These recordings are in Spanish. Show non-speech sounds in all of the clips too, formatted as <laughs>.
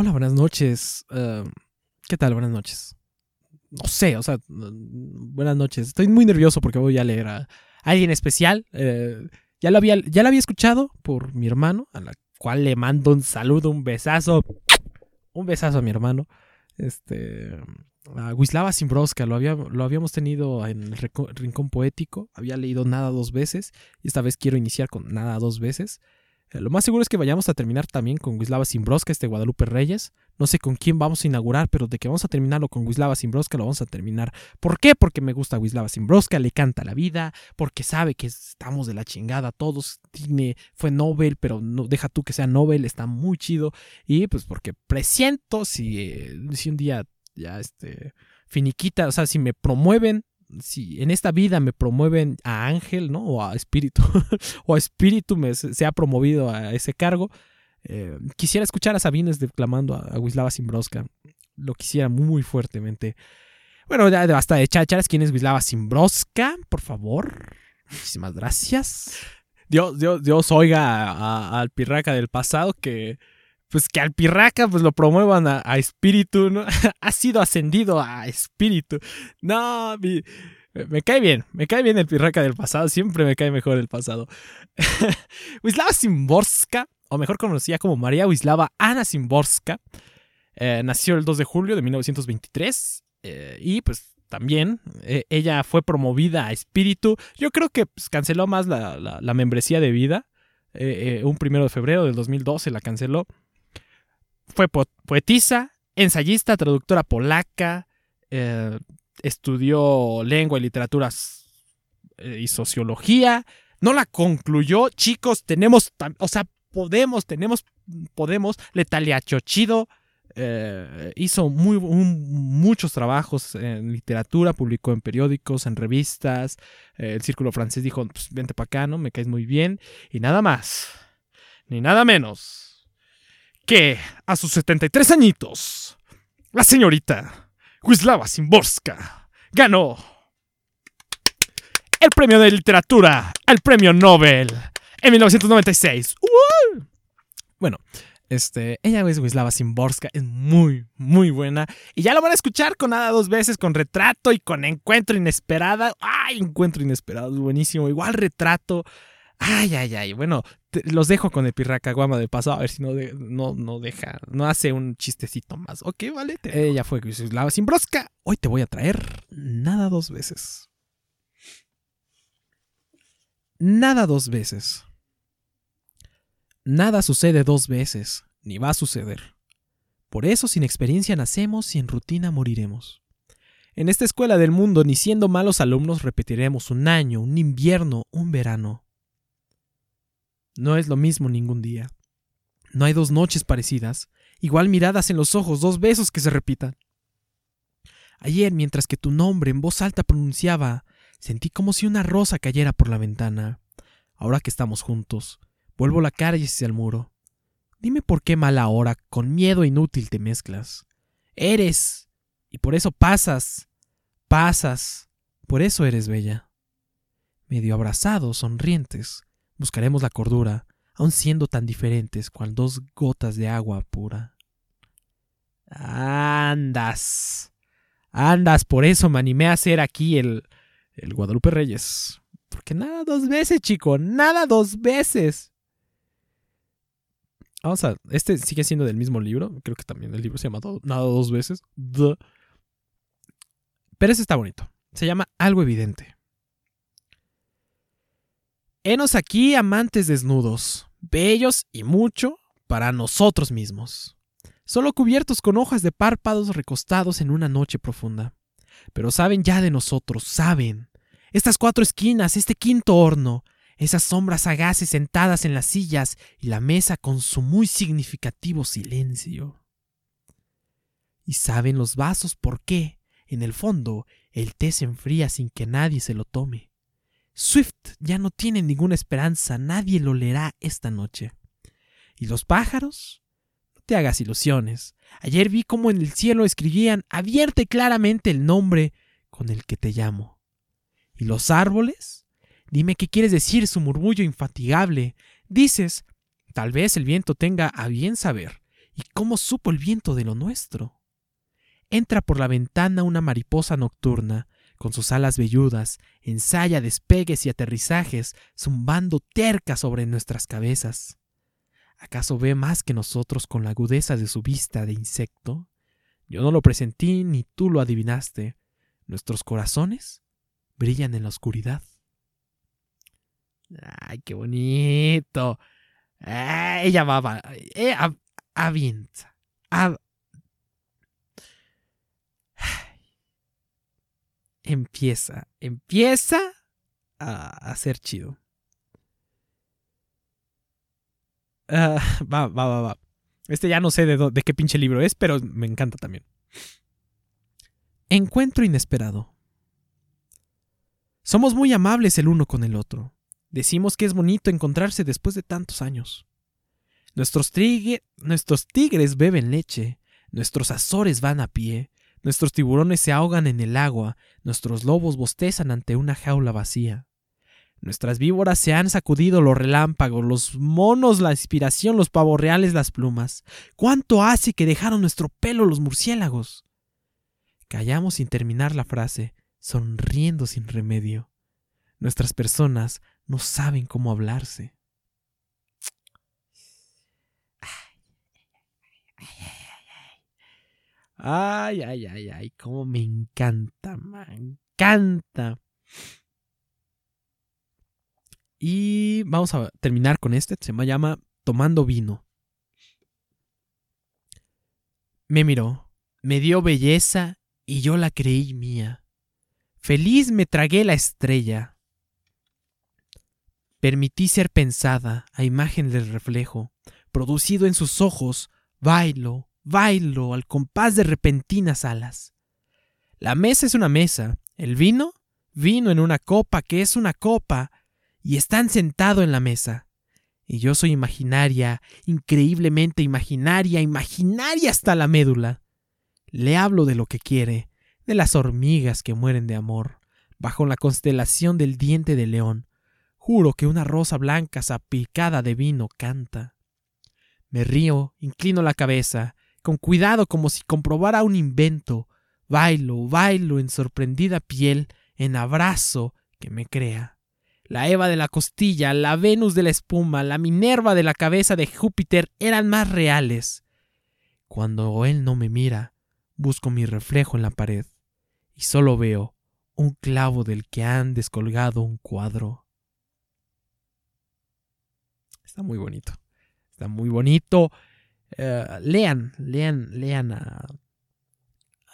Hola, buenas noches. Eh, ¿Qué tal? Buenas noches. No sé, o sea, buenas noches. Estoy muy nervioso porque voy a leer a alguien especial. Eh, ya, lo había, ya lo había escuchado por mi hermano, a la cual le mando un saludo, un besazo. Un besazo a mi hermano. Este. A Wislava Simbroska, lo, había, lo habíamos tenido en el Rincón Poético. Había leído Nada dos veces. Y esta vez quiero iniciar con Nada dos veces. Eh, lo más seguro es que vayamos a terminar también con Wislava Simbroska, este Guadalupe Reyes. No sé con quién vamos a inaugurar, pero de que vamos a terminarlo con Wislava Simbroska, lo vamos a terminar. ¿Por qué? Porque me gusta Wislava Simbroska, le canta la vida, porque sabe que estamos de la chingada todos. Tiene, fue Nobel, pero no, deja tú que sea Nobel, está muy chido. Y pues porque presiento si, eh, si un día ya este finiquita, o sea, si me promueven si en esta vida me promueven a ángel, ¿no? O a espíritu, <laughs> o a espíritu me, se ha promovido a ese cargo, eh, quisiera escuchar a Sabines declamando a, Wislava Simbroska. Lo quisiera muy fuertemente. Bueno, ya basta de chácharas. ¿Quién es Wislava Simbroska? Por favor. Muchísimas gracias. Dios, Dios, Dios oiga al pirraca del pasado que pues que al pirraca pues lo promuevan a, espíritu, ¿no? <laughs> ha sido ascendido a espíritu. No, me cae bien, me cae bien el pirraca del pasado, siempre me cae mejor el pasado. <laughs> Wislava Simborska, o mejor conocida como María Wislava Ana Simborska, eh, nació el 2 de julio de 1923 eh, y pues también eh, ella fue promovida a espíritu. Yo creo que pues, canceló más la, la membresía de vida. un primero de febrero del 2012 la canceló fue poetisa, ensayista, traductora polaca, eh, estudió lengua y literaturas eh, y sociología. No la concluyó, chicos, tenemos, o sea, podemos, tenemos, podemos, Letalia Chochido. Eh, hizo muchos trabajos en literatura, publicó en periódicos, en revistas. el Círculo Francés dijo, pues, vente para acá, ¿no? Me caes muy bien. Y nada más, ni nada menos que a sus 73 añitos, la señorita Wislava Simborska ganó el premio de literatura, el premio Nobel, en 1996. Bueno, este, ella es Wislava Simborska, es muy, muy buena. Y ya lo van a escuchar con nada dos veces, con retrato y con encuentro inesperada. ¡Ay, encuentro inesperado! Es buenísimo. Igual retrato. Ay, ay, ay. Bueno, los dejo con el pirraca guama de paso, a ver si no, no, no deja, no hace un chistecito más. Ok, vale. Ella fue Lava sin brosca. Hoy te voy a traer nada dos veces. Nada dos veces. Nada sucede dos veces, ni va a suceder. Por eso sin experiencia nacemos y en rutina moriremos. En esta escuela del mundo, ni siendo malos alumnos, repetiremos un año, un invierno, un verano. No es lo mismo ningún día. No hay dos noches parecidas, igual miradas en los ojos, dos besos que se repitan. Ayer, mientras que tu nombre en voz alta pronunciaba, sentí como si una rosa cayera por la ventana. Ahora que estamos juntos, vuelvo la cara y hacia el muro. Dime por qué mala hora, con miedo inútil te mezclas. Eres, y por eso pasas, pasas, por eso eres bella. Medio abrazados, sonrientes, buscaremos la cordura, aun siendo tan diferentes cual dos gotas de agua pura. Andas. Andas, por eso me animé a hacer aquí el, el Guadalupe Reyes. Porque nada dos veces, chico, nada dos veces. Vamos a. Este sigue siendo del mismo libro. Creo que también el libro se llama Nada dos veces. Pero ese está bonito. Se llama Algo Evidente. Henos aquí amantes desnudos, bellos y mucho para nosotros mismos, solo cubiertos con hojas de párpados recostados en una noche profunda. Pero saben ya de nosotros, saben. Estas cuatro esquinas, este quinto horno, esas sombras sagaces sentadas en las sillas y la mesa con su muy significativo silencio. Y saben los vasos por qué, en el fondo, el té se enfría sin que nadie se lo tome Swift ya no tiene ninguna esperanza, nadie lo leerá esta noche. ¿Y los pájaros? No te hagas ilusiones. Ayer vi cómo en el cielo escribían abierta claramente el nombre con el que te llamo. ¿Y los árboles? Dime qué quieres decir su murmullo infatigable. Dices, tal vez el viento tenga a bien saber, ¿Y cómo supo el viento de lo nuestro? Entra por la ventana una mariposa nocturna, con sus alas velludas, ensaya despegues y aterrizajes, zumbando terca sobre nuestras cabezas. ¿Acaso ve más que nosotros con la agudeza de su vista de insecto? Yo no lo presentí ni tú lo adivinaste. Nuestros corazones brillan en la oscuridad. ¡Ay, qué bonito! Ah, ella va, va eh, avienta. Empieza, empieza a, ser chido. Ah, <laughs> va, va, va, va. Este ya no sé de, de qué pinche libro es, pero me encanta también. Encuentro inesperado. Somos muy amables el uno con el otro. Decimos que es bonito encontrarse después de tantos años. Nuestros, nuestros tigres beben leche, nuestros azores van a pie, nuestros tiburones se ahogan en el agua, nuestros lobos bostezan ante una jaula vacía. Nuestras víboras se han sacudido los relámpagos, los monos la inspiración, los pavos reales las plumas. ¿Cuánto hace que dejaron nuestro pelo los murciélagos? Callamos sin terminar la frase, sonriendo sin remedio. Nuestras personas no saben cómo hablarse. Ay, ay, ay, ay, cómo me encanta, me encanta. Y vamos a terminar con este, se me llama Tomando vino. Me miró, me dio belleza y yo la creí mía. Feliz me tragué la estrella. Permití ser pensada a imagen del reflejo, producido en sus ojos, bailo, bailo al compás de repentinas alas. La mesa es una mesa, el vino, vino en una copa que es una copa, y están sentado en la mesa. Y yo soy imaginaria, increíblemente imaginaria, imaginaria hasta la médula. Le hablo de lo que quiere, de las hormigas que mueren de amor, bajo la constelación del diente de león. Juro que una rosa blanca sapicada de vino canta. Me río, inclino la cabeza, con cuidado como si comprobara un invento, bailo, bailo en sorprendida piel, en abrazo que me crea. La Eva de la costilla, la Venus de la espuma, la Minerva de la cabeza de Júpiter eran más reales. Cuando él no me mira, busco mi reflejo en la pared y solo veo un clavo del que han descolgado un cuadro. Está muy bonito. Está muy bonito. Eh, lean, lean, lean a,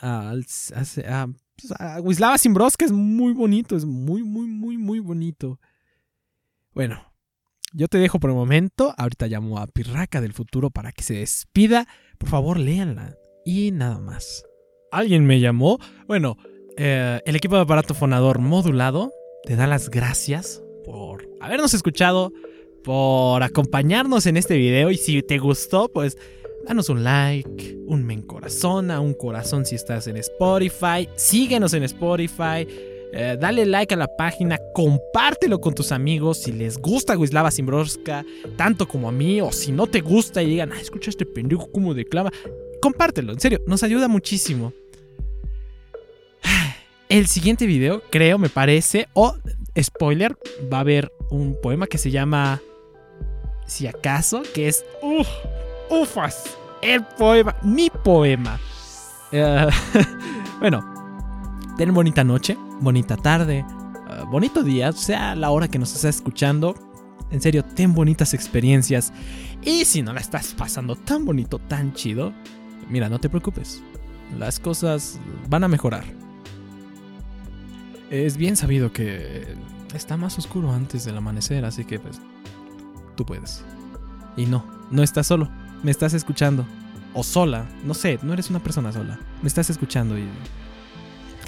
a, a, pues, a Wislava Simbroska es muy bonito, es muy, muy, muy, muy bonito. Bueno, yo te dejo por el momento. Ahorita llamo a Pirraca del futuro para que se despida. Por favor, léanla. Y nada más. ¿Alguien me llamó? Bueno, eh, el equipo de aparato fonador modulado te da las gracias por habernos escuchado por acompañarnos en este video. Y si te gustó, pues danos un like, un me encorazona, un corazón si estás en Spotify, síguenos en Spotify, eh, dale like a la página, compártelo con tus amigos. Si les gusta Wislava Simbroska, tanto como a mí, o si no te gusta y digan, ah, escucha este pendejo como declama, compártelo, en serio, nos ayuda muchísimo. <sighs> El siguiente video, creo, me parece, o spoiler, va a haber un poema que se llama si acaso, que es uf, ufas, el poema, mi poema. Eh, <laughs> bueno, ten bonita noche, bonita tarde, eh, bonito día, sea la hora que nos estés escuchando. En serio, ten bonitas experiencias. Y si no la estás pasando tan bonito, tan chido, mira, no te preocupes. Las cosas van a mejorar. Es bien sabido que está más oscuro antes del amanecer, así que pues tú puedes. Y no, no estás solo, me estás escuchando. O sola, no sé, no eres una persona sola. Me estás escuchando y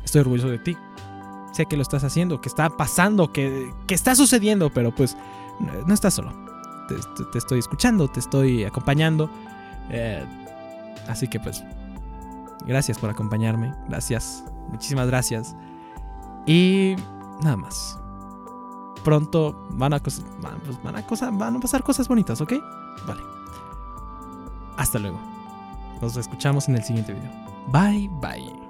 estoy orgulloso de ti. Sé que lo estás haciendo, que está pasando, que, que está sucediendo, pero pues no, estás solo. Te, estoy escuchando, te estoy acompañando. Eh, así que pues, gracias por acompañarme. Gracias, muchísimas gracias. Y nada más pronto van a, pues, van, a, van a pasar cosas bonitas, ¿ok? Vale. Hasta luego. Nos escuchamos en el siguiente video. Bye, bye.